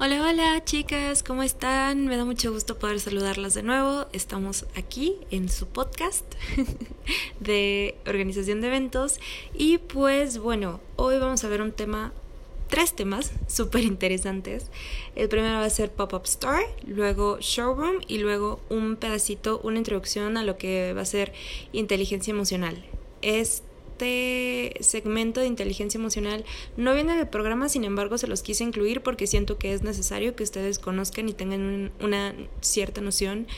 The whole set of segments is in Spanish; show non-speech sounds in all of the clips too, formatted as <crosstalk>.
Hola, hola chicas, ¿cómo están? Me da mucho gusto poder saludarlas de nuevo. Estamos aquí en su podcast <laughs> de organización de eventos y pues bueno, hoy vamos a ver un tema, tres temas <laughs> súper interesantes. El primero va a ser Pop-Up Store, luego Showroom y luego un pedacito, una introducción a lo que va a ser inteligencia emocional. Es este segmento de inteligencia emocional no viene del programa, sin embargo se los quise incluir porque siento que es necesario que ustedes conozcan y tengan una cierta noción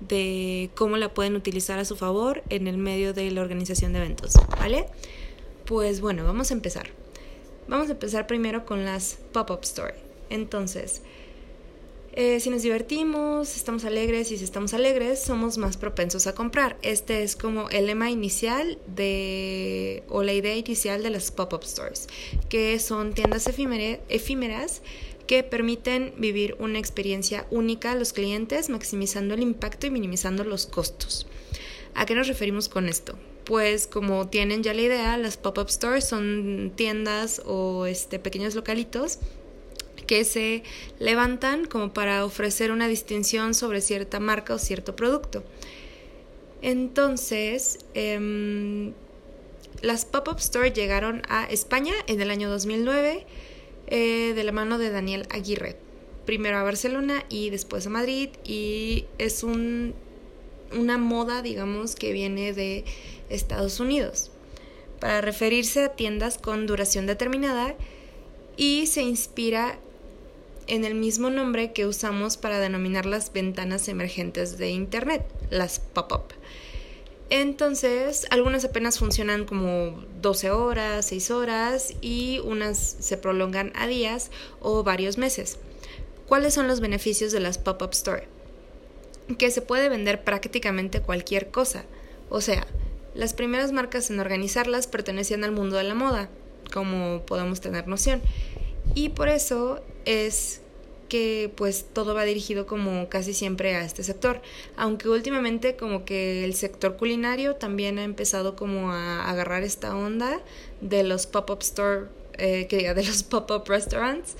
de cómo la pueden utilizar a su favor en el medio de la organización de eventos, ¿vale? Pues bueno, vamos a empezar. Vamos a empezar primero con las pop-up story. Entonces, eh, si nos divertimos, estamos alegres y si estamos alegres, somos más propensos a comprar. Este es como el lema inicial de, o la idea inicial de las pop-up stores, que son tiendas efímeras que permiten vivir una experiencia única a los clientes, maximizando el impacto y minimizando los costos. ¿A qué nos referimos con esto? Pues como tienen ya la idea, las pop-up stores son tiendas o este, pequeños localitos que se levantan como para ofrecer una distinción sobre cierta marca o cierto producto. Entonces, em, las pop-up stores llegaron a España en el año 2009 eh, de la mano de Daniel Aguirre. Primero a Barcelona y después a Madrid y es un, una moda, digamos, que viene de Estados Unidos para referirse a tiendas con duración determinada y se inspira en el mismo nombre que usamos para denominar las ventanas emergentes de Internet, las pop-up. Entonces, algunas apenas funcionan como 12 horas, 6 horas y unas se prolongan a días o varios meses. ¿Cuáles son los beneficios de las pop-up store? Que se puede vender prácticamente cualquier cosa. O sea, las primeras marcas en organizarlas pertenecían al mundo de la moda, como podemos tener noción. Y por eso es que pues todo va dirigido como casi siempre a este sector, aunque últimamente como que el sector culinario también ha empezado como a agarrar esta onda de los pop-up store, eh, que diga, de los <laughs> pop-up restaurants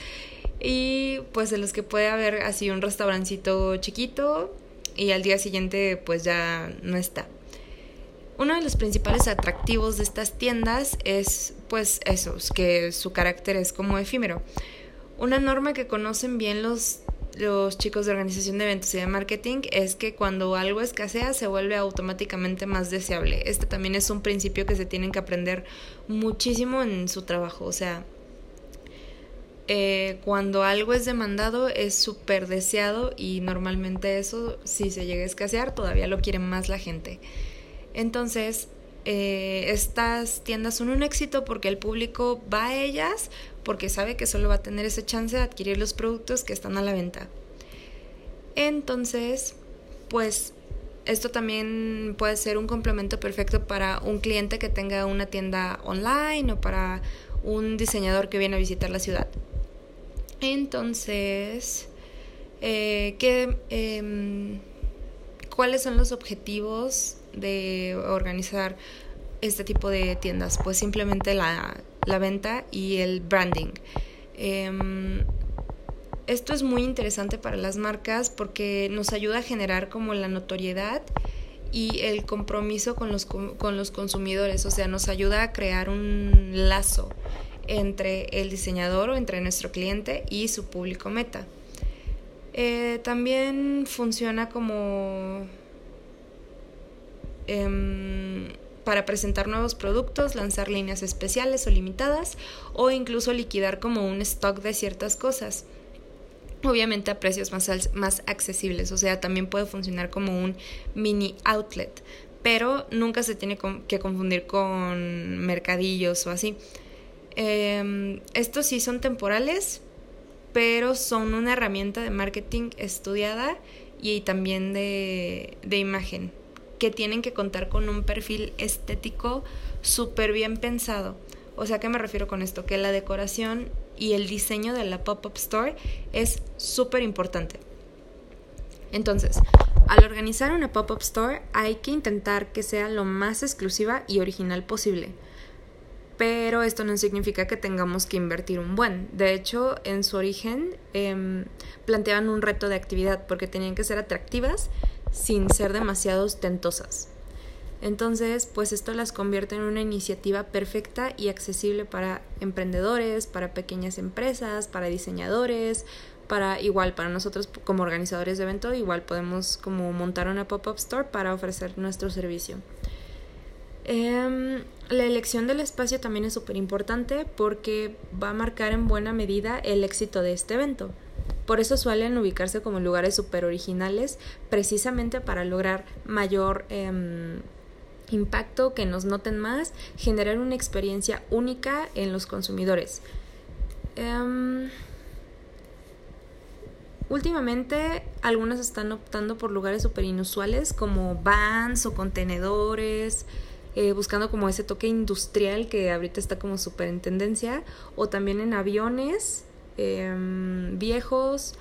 y pues de los que puede haber así un restaurancito chiquito y al día siguiente pues ya no está. Uno de los principales atractivos de estas tiendas es pues esos, que su carácter es como efímero. Una norma que conocen bien los, los chicos de organización de eventos y de marketing es que cuando algo escasea se vuelve automáticamente más deseable. Este también es un principio que se tienen que aprender muchísimo en su trabajo. O sea, eh, cuando algo es demandado es súper deseado y normalmente eso, si se llega a escasear, todavía lo quiere más la gente. Entonces, eh, estas tiendas son un éxito porque el público va a ellas porque sabe que solo va a tener esa chance de adquirir los productos que están a la venta. Entonces, pues esto también puede ser un complemento perfecto para un cliente que tenga una tienda online o para un diseñador que viene a visitar la ciudad. Entonces, eh, em, ¿cuáles son los objetivos de organizar este tipo de tiendas? Pues simplemente la, la venta y el branding. Em, esto es muy interesante para las marcas porque nos ayuda a generar como la notoriedad y el compromiso con los, con los consumidores, o sea, nos ayuda a crear un lazo entre el diseñador o entre nuestro cliente y su público meta. Eh, también funciona como em, para presentar nuevos productos, lanzar líneas especiales o limitadas o incluso liquidar como un stock de ciertas cosas. Obviamente a precios más, más accesibles, o sea, también puede funcionar como un mini outlet, pero nunca se tiene que confundir con mercadillos o así. Em, estos sí son temporales, pero son una herramienta de marketing estudiada y también de, de imagen que tienen que contar con un perfil estético súper bien pensado. O sea, ¿qué me refiero con esto? Que la decoración y el diseño de la pop-up store es súper importante. Entonces, al organizar una pop-up store hay que intentar que sea lo más exclusiva y original posible. pero esto no significa que tengamos que invertir un buen. De hecho, en su origen em, planteaban un reto de actividad porque tenían que ser atractivas sin ser demasiado ostentosas. Entonces, pues esto las convierte en una iniciativa perfecta y accesible para emprendedores, para pequeñas empresas, para diseñadores, para igual para nosotros como organizadores de evento, igual podemos como montar una pop-up store para ofrecer nuestro servicio. Em, la elección del espacio también es súper importante porque va a marcar en buena medida el éxito de este evento. Por eso suelen ubicarse como lugares súper originales, precisamente para lograr mayor em, impacto, que nos noten más, generar una experiencia única en los consumidores. Em, últimamente algunas están optando por lugares súper inusuales como vans o contenedores eh, buscando como ese toque industrial que ahorita está como súper en tendencia, o también en aviones em, viejos,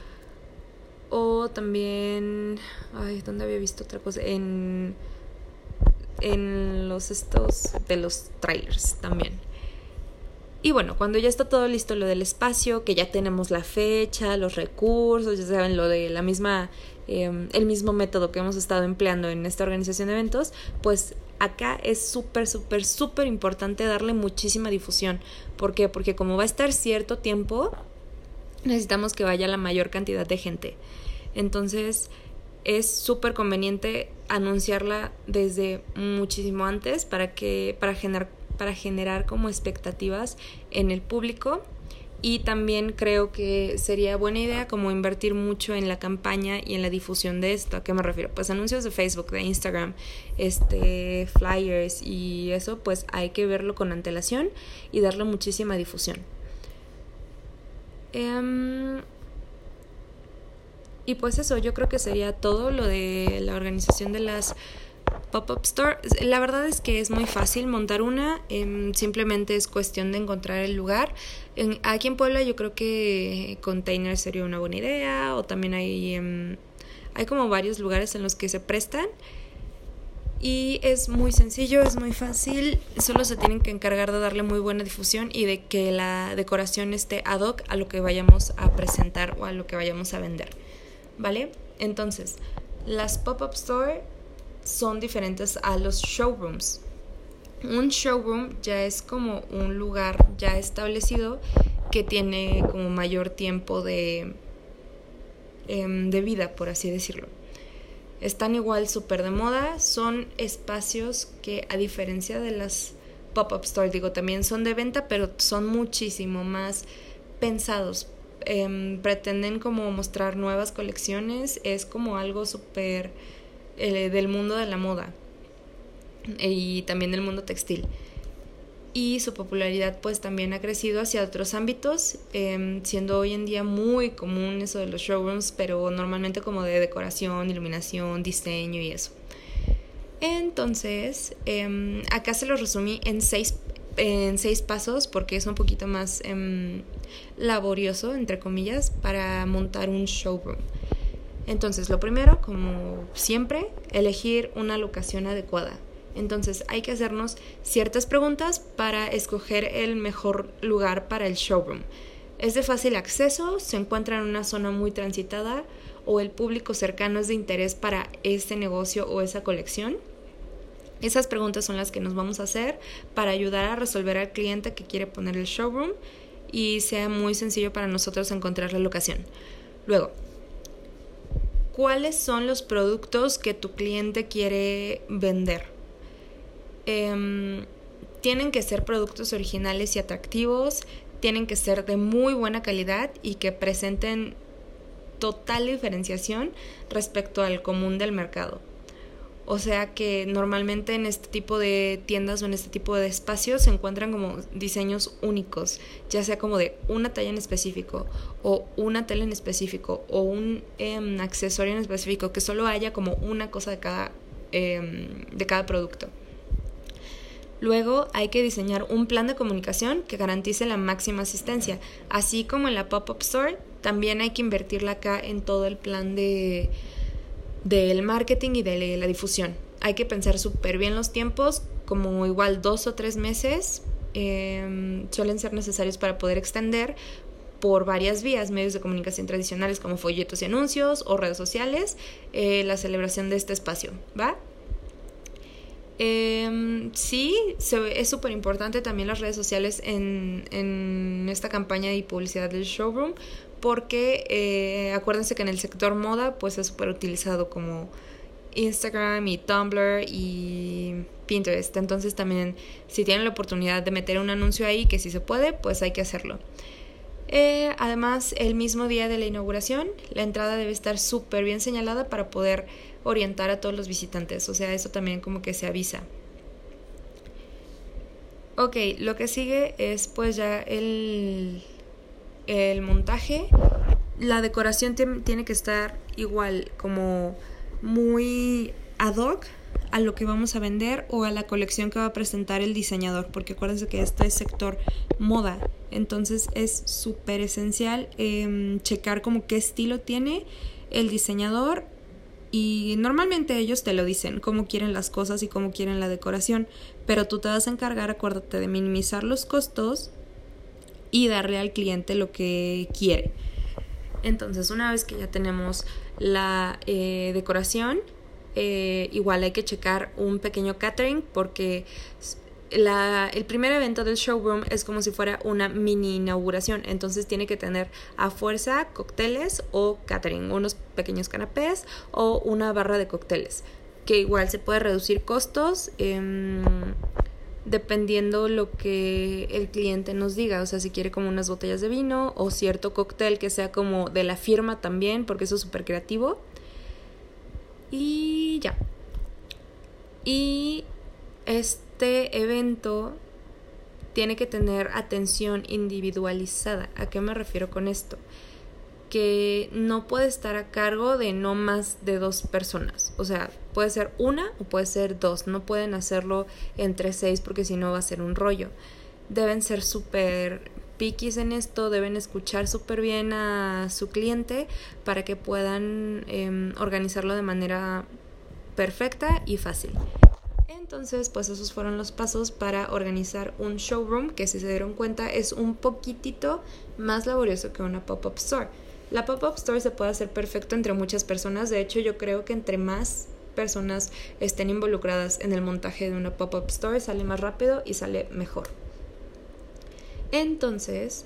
o también, ay, ¿dónde había visto otra cosa? En, en los estos de los trailers también. Y bueno, cuando ya está todo listo lo del espacio, que ya tenemos la fecha, los recursos, ya saben, lo de la misma, em, el mismo método que hemos estado empleando en esta organización de eventos, pues acá es súper, súper, súper importante darle muchísima difusión. ¿Por qué? Porque como va a estar cierto tiempo, necesitamos que vaya la mayor cantidad de gente. Entonces, es súper conveniente anunciarla desde muchísimo antes para que para generar para generar como expectativas en el público y también creo que sería buena idea como invertir mucho en la campaña y en la difusión de esto. ¿A qué me refiero? Pues anuncios de Facebook, de Instagram, este, flyers y eso, pues hay que verlo con antelación y darle muchísima difusión. Em, y pues eso, yo creo que sería todo lo de la organización de las pop-up store. La verdad es que es muy fácil montar una, em, simplemente es cuestión de encontrar el lugar. Aquí en Puebla yo creo que container sería una buena idea o también hay, em, hay como varios lugares en los que se prestan. Y es muy sencillo, es muy fácil, solo se tienen que encargar de darle muy buena difusión y de que la decoración esté ad hoc a lo que vayamos a presentar o a lo que vayamos a vender. ¿Vale? Entonces, las pop-up store son diferentes a los showrooms. Un showroom ya es como un lugar ya establecido que tiene como mayor tiempo de, em, de vida, por así decirlo. Están igual súper de moda, son espacios que a diferencia de las pop-up stores, digo, también son de venta, pero son muchísimo más pensados. Em, pretenden como mostrar nuevas colecciones, es como algo súper eh, del mundo de la moda y también del mundo textil. Y su popularidad pues también ha crecido hacia otros ámbitos, em, siendo hoy en día muy común eso de los showrooms, pero normalmente como de decoración, iluminación, diseño y eso. Entonces, em, acá se lo resumí en seis, en seis pasos porque es un poquito más em, laborioso, entre comillas, para montar un showroom. Entonces, lo primero, como siempre, elegir una locación adecuada. Entonces, hay que hacernos ciertas preguntas para escoger el mejor lugar para el showroom. ¿Es de fácil acceso? ¿Se encuentra en una zona muy transitada? ¿O el público cercano es de interés para este negocio o esa colección? Esas preguntas son las que nos vamos a hacer para ayudar a resolver al cliente que quiere poner el showroom y sea muy sencillo para nosotros encontrar la locación. Luego, cuáles son los productos que tu cliente quiere vender. Em, tienen que ser productos originales y atractivos, tienen que ser de muy buena calidad y que presenten total diferenciación respecto al común del mercado. O sea que normalmente en este tipo de tiendas o en este tipo de espacios se encuentran como diseños únicos, ya sea como de una talla en específico o una tela en específico o un em, accesorio en específico, que solo haya como una cosa de cada, em, de cada producto. Luego hay que diseñar un plan de comunicación que garantice la máxima asistencia, así como en la pop-up store, también hay que invertirla acá en todo el plan de del marketing y de la difusión. Hay que pensar súper bien los tiempos, como igual dos o tres meses em, suelen ser necesarios para poder extender por varias vías, medios de comunicación tradicionales como folletos y anuncios o redes sociales, eh, la celebración de este espacio, ¿va? Eh, sí, es súper importante también las redes sociales en, en, esta campaña de publicidad del showroom porque eh, acuérdense que en el sector moda pues es súper utilizado como Instagram y Tumblr y Pinterest. Entonces también si tienen la oportunidad de meter un anuncio ahí, que si se puede, pues hay que hacerlo. Eh, además, el mismo día de la inauguración, la entrada debe estar súper bien señalada para poder orientar a todos los visitantes. O sea, eso también como que se avisa. Ok, lo que sigue es pues ya el, el montaje. La decoración tiene que estar igual, como muy ad hoc a lo que vamos a vender o a la colección que va a presentar el diseñador, porque acuérdense que este es sector moda, entonces es súper esencial em, checar como qué estilo tiene el diseñador y normalmente ellos te lo dicen, cómo quieren las cosas y cómo quieren la decoración, pero tú te vas a encargar, acuérdate, de minimizar los costos y darle al cliente lo que quiere. Entonces, una vez que ya tenemos la eh, decoración, eh, igual hay que checar un pequeño catering porque la, el primer evento del showroom es como si fuera una mini inauguración, entonces tiene que tener a fuerza cócteles o catering, unos pequeños canapés o una barra de cócteles, que igual se puede reducir costos em, dependiendo lo que el cliente nos diga, o sea, si quiere como unas botellas de vino o cierto cóctel que sea como de la firma también, porque eso es súper creativo. Y ya. Y este evento tiene que tener atención individualizada. ¿A qué me refiero con esto? Que no puede estar a cargo de no más de dos personas. O sea, puede ser una o puede ser dos. No pueden hacerlo entre seis porque si no va a ser un rollo. Deben ser súper piquis en esto, deben escuchar súper bien a su cliente para que puedan em, organizarlo de manera perfecta y fácil. Entonces, pues esos fueron los pasos para organizar un showroom que si se dieron cuenta es un poquitito más laborioso que una pop-up store. La pop-up store se puede hacer perfecto entre muchas personas, de hecho yo creo que entre más personas estén involucradas en el montaje de una pop-up store sale más rápido y sale mejor. Entonces,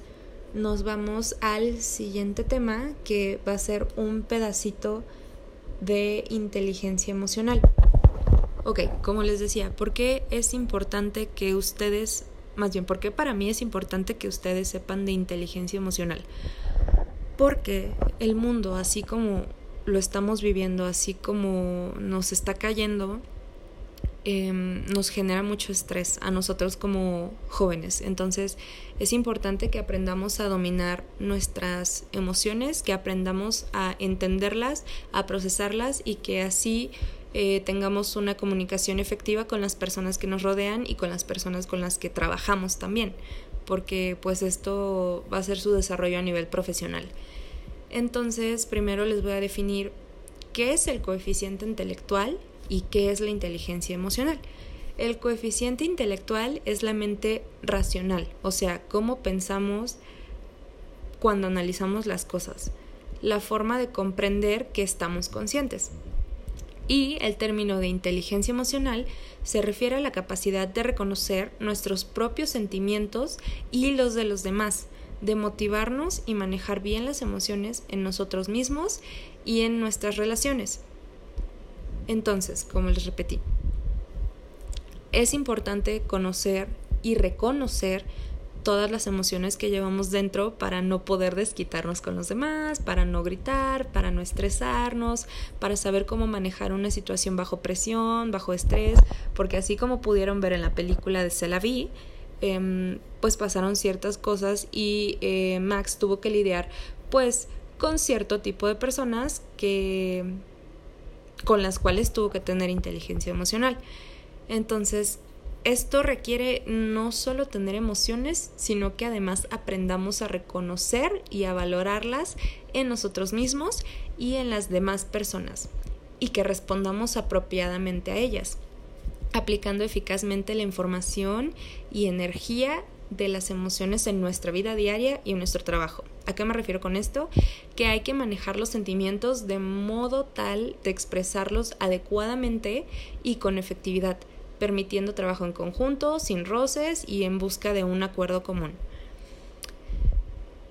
nos vamos al siguiente tema que va a ser un pedacito de inteligencia emocional. Ok, como les decía, ¿por qué es importante que ustedes, más bien, por qué para mí es importante que ustedes sepan de inteligencia emocional? Porque el mundo, así como lo estamos viviendo, así como nos está cayendo, Em, nos genera mucho estrés a nosotros como jóvenes. Entonces es importante que aprendamos a dominar nuestras emociones, que aprendamos a entenderlas, a procesarlas y que así eh, tengamos una comunicación efectiva con las personas que nos rodean y con las personas con las que trabajamos también, porque pues esto va a ser su desarrollo a nivel profesional. Entonces, primero les voy a definir qué es el coeficiente intelectual ¿Y qué es la inteligencia emocional? El coeficiente intelectual es la mente racional, o sea, cómo pensamos cuando analizamos las cosas, la forma de comprender que estamos conscientes. Y el término de inteligencia emocional se refiere a la capacidad de reconocer nuestros propios sentimientos y los de los demás, de motivarnos y manejar bien las emociones en nosotros mismos y en nuestras relaciones. Entonces, como les repetí, es importante conocer y reconocer todas las emociones que llevamos dentro para no poder desquitarnos con los demás, para no gritar, para no estresarnos, para saber cómo manejar una situación bajo presión, bajo estrés, porque así como pudieron ver en la película de Celaví, eh, pues pasaron ciertas cosas y eh, Max tuvo que lidiar pues con cierto tipo de personas que con las cuales tuvo que tener inteligencia emocional. Entonces, esto requiere no solo tener emociones, sino que además aprendamos a reconocer y a valorarlas en nosotros mismos y en las demás personas, y que respondamos apropiadamente a ellas. aplicando eficazmente la información y energía de las emociones en nuestra vida diaria y en nuestro trabajo. ¿A qué me refiero con esto? Que hay que manejar los sentimientos de modo tal de expresarlos adecuadamente y con efectividad, permitiendo trabajo en conjunto, sin roces y en busca de un acuerdo común.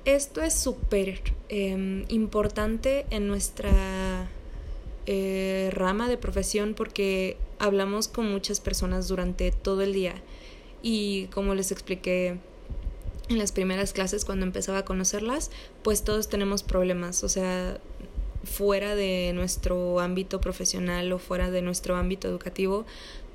Esto es súper em, importante en nuestra eh, rama de profesión porque hablamos con muchas personas durante todo el día y como les expliqué en las primeras clases cuando empezaba a conocerlas, pues todos tenemos problemas, o sea, fuera de nuestro ámbito profesional o fuera de nuestro ámbito educativo,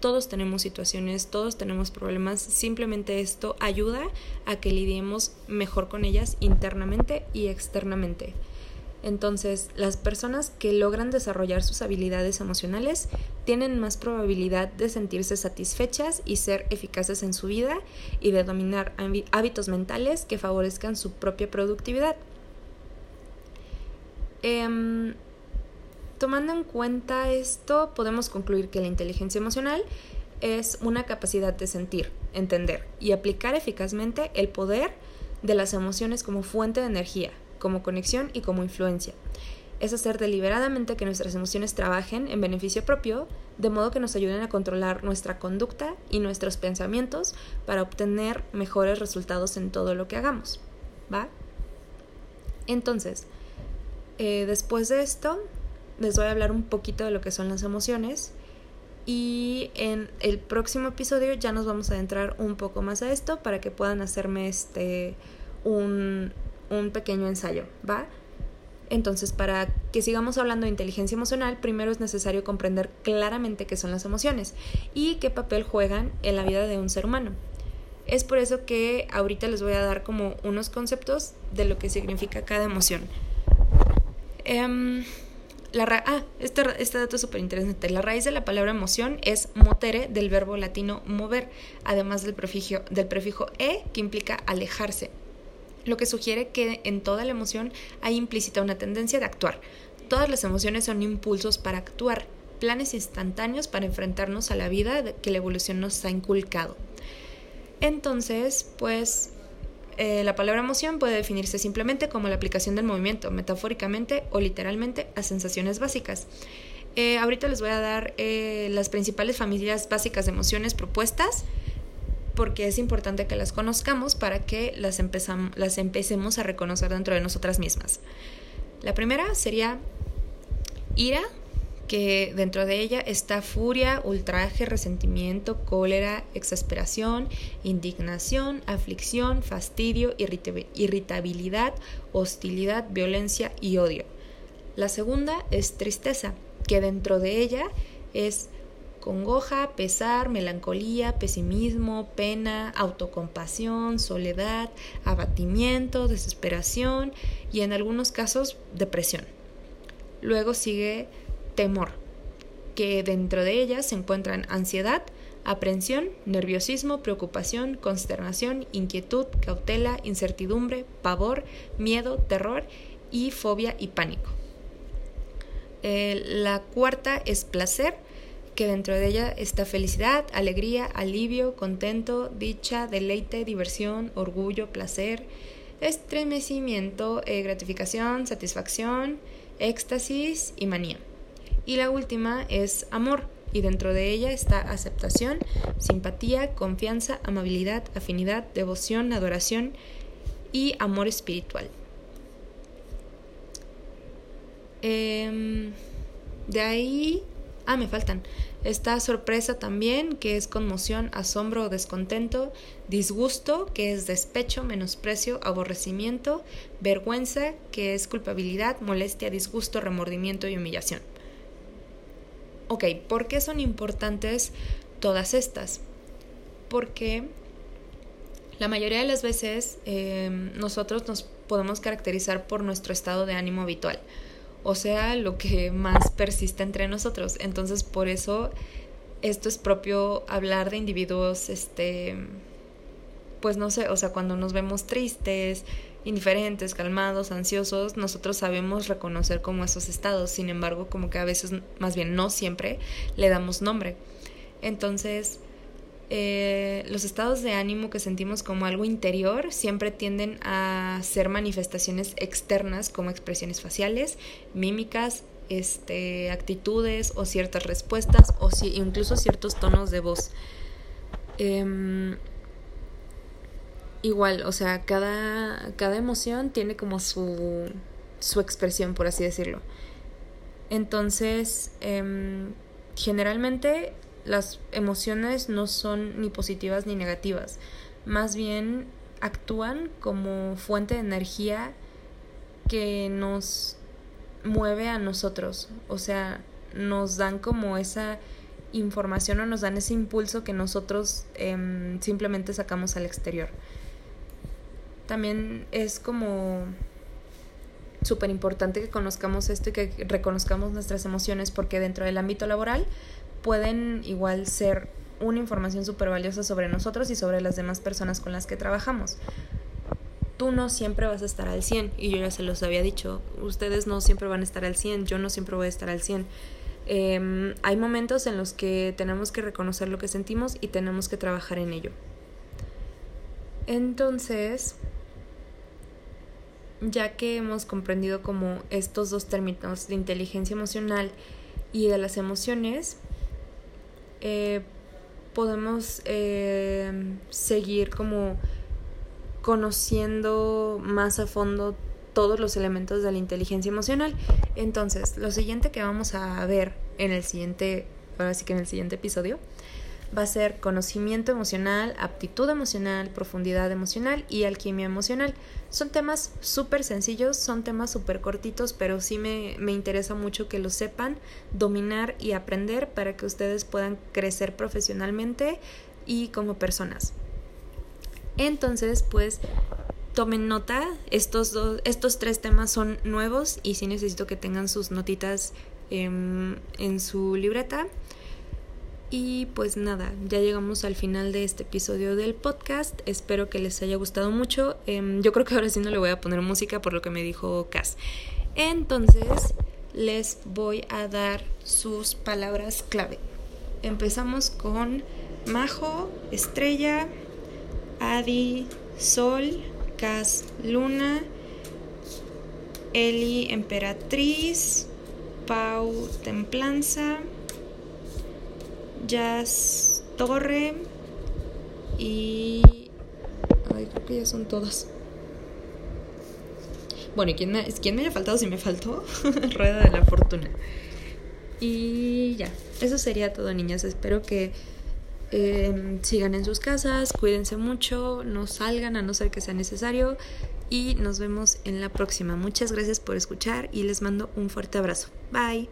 todos tenemos situaciones, todos tenemos problemas, simplemente esto ayuda a que lidiemos mejor con ellas internamente y externamente. Entonces, las personas que logran desarrollar sus habilidades emocionales tienen más probabilidad de sentirse satisfechas y ser eficaces en su vida y de dominar hábitos mentales que favorezcan su propia productividad. Em, tomando en cuenta esto, podemos concluir que la inteligencia emocional es una capacidad de sentir, entender y aplicar eficazmente el poder de las emociones como fuente de energía, como conexión y como influencia. Es hacer deliberadamente que nuestras emociones trabajen en beneficio propio, de modo que nos ayuden a controlar nuestra conducta y nuestros pensamientos para obtener mejores resultados en todo lo que hagamos. ¿Va? Entonces, eh, después de esto, les voy a hablar un poquito de lo que son las emociones y en el próximo episodio ya nos vamos a adentrar un poco más a esto para que puedan hacerme este un, un pequeño ensayo, ¿va? Entonces, para que sigamos hablando de inteligencia emocional, primero es necesario comprender claramente qué son las emociones y qué papel juegan en la vida de un ser humano. Es por eso que ahorita les voy a dar como unos conceptos de lo que significa cada emoción. Em, la ah, este, este dato es súper interesante. La raíz de la palabra emoción es motere del verbo latino mover, además del del prefijo e que implica alejarse lo que sugiere que en toda la emoción hay implícita una tendencia de actuar. Todas las emociones son impulsos para actuar, planes instantáneos para enfrentarnos a la vida que la evolución nos ha inculcado. Entonces, pues eh, la palabra emoción puede definirse simplemente como la aplicación del movimiento, metafóricamente o literalmente a sensaciones básicas. Eh, ahorita les voy a dar eh, las principales familias básicas de emociones propuestas porque es importante que las conozcamos para que las, las empecemos a reconocer dentro de nosotras mismas. La primera sería ira, que dentro de ella está furia, ultraje, resentimiento, cólera, exasperación, indignación, aflicción, fastidio, irritabilidad, hostilidad, violencia y odio. La segunda es tristeza, que dentro de ella es congoja, pesar, melancolía, pesimismo, pena, autocompasión, soledad, abatimiento, desesperación y en algunos casos depresión. Luego sigue temor, que dentro de ella se encuentran ansiedad, aprensión, nerviosismo, preocupación, consternación, inquietud, cautela, incertidumbre, pavor, miedo, terror y fobia y pánico. Eh, la cuarta es placer, que dentro de ella está felicidad, alegría, alivio, contento, dicha, deleite, diversión, orgullo, placer, estremecimiento, eh, gratificación, satisfacción, éxtasis y manía. Y la última es amor, y dentro de ella está aceptación, simpatía, confianza, amabilidad, afinidad, devoción, adoración y amor espiritual. Em, de ahí Ah, me faltan. Está sorpresa también, que es conmoción, asombro o descontento, disgusto, que es despecho, menosprecio, aborrecimiento, vergüenza, que es culpabilidad, molestia, disgusto, remordimiento y humillación. Ok, ¿por qué son importantes todas estas? Porque la mayoría de las veces eh, nosotros nos podemos caracterizar por nuestro estado de ánimo habitual o sea, lo que <laughs> más persiste entre nosotros. Entonces, por eso esto es propio hablar de individuos, este, pues no sé, o sea, cuando nos vemos tristes, indiferentes, calmados, ansiosos, nosotros sabemos reconocer como esos estados, sin embargo, como que a veces, más bien no siempre, le damos nombre. Entonces, eh, los estados de ánimo que sentimos como algo interior siempre tienden a ser manifestaciones externas como expresiones faciales, mímicas, este, actitudes o ciertas respuestas o incluso ciertos tonos de voz. Em, igual, o sea, cada, cada emoción tiene como su, su expresión, por así decirlo. Entonces, em, generalmente las emociones no son ni positivas ni negativas, más bien actúan como fuente de energía que nos mueve a nosotros, o sea, nos dan como esa información o nos dan ese impulso que nosotros em, simplemente sacamos al exterior. También es como súper importante que conozcamos esto y que reconozcamos nuestras emociones porque dentro del ámbito laboral pueden igual ser una información súper valiosa sobre nosotros y sobre las demás personas con las que trabajamos. Tú no siempre vas a estar al 100 y yo ya se los había dicho, ustedes no siempre van a estar al 100, yo no siempre voy a estar al 100. Em, hay momentos en los que tenemos que reconocer lo que sentimos y tenemos que trabajar en ello. Entonces, ya que hemos comprendido como estos dos términos de inteligencia emocional y de las emociones, eh, podemos eh, seguir como conociendo más a fondo todos los elementos de la inteligencia emocional. Entonces, lo siguiente que vamos a ver en el siguiente, ahora sí que en el siguiente episodio, va a ser conocimiento emocional, aptitud emocional, profundidad emocional y alquimia emocional. Son temas súper sencillos, son temas súper cortitos, pero sí me, me, interesa mucho que los sepan, dominar y aprender para que ustedes puedan crecer profesionalmente y como personas. Entonces, pues tomen nota, estos, dos, estos tres temas son nuevos y sí necesito que tengan sus notitas en su libreta. Y pues nada, ya llegamos al final de este episodio del podcast. Espero que les haya gustado mucho. Em, yo creo que ahora sí no le voy a poner música por lo que me dijo Cass. Entonces, les voy a dar sus palabras clave. Empezamos con Majo, Estrella, Adi, Sol, Cass, Luna, Eli, Emperatriz, Pau, Templanza. Jazz Torre y... Ay, creo que ya son todas. Bueno, ¿y quién me, quién me haya faltado? Si me faltó, <laughs> Rueda de la Fortuna. Y ya, eso sería todo, niñas. Espero que em, sigan en sus casas, cuídense mucho, no salgan a no ser que sea necesario. Y nos vemos en la próxima. Muchas gracias por escuchar y les mando un fuerte abrazo. Bye.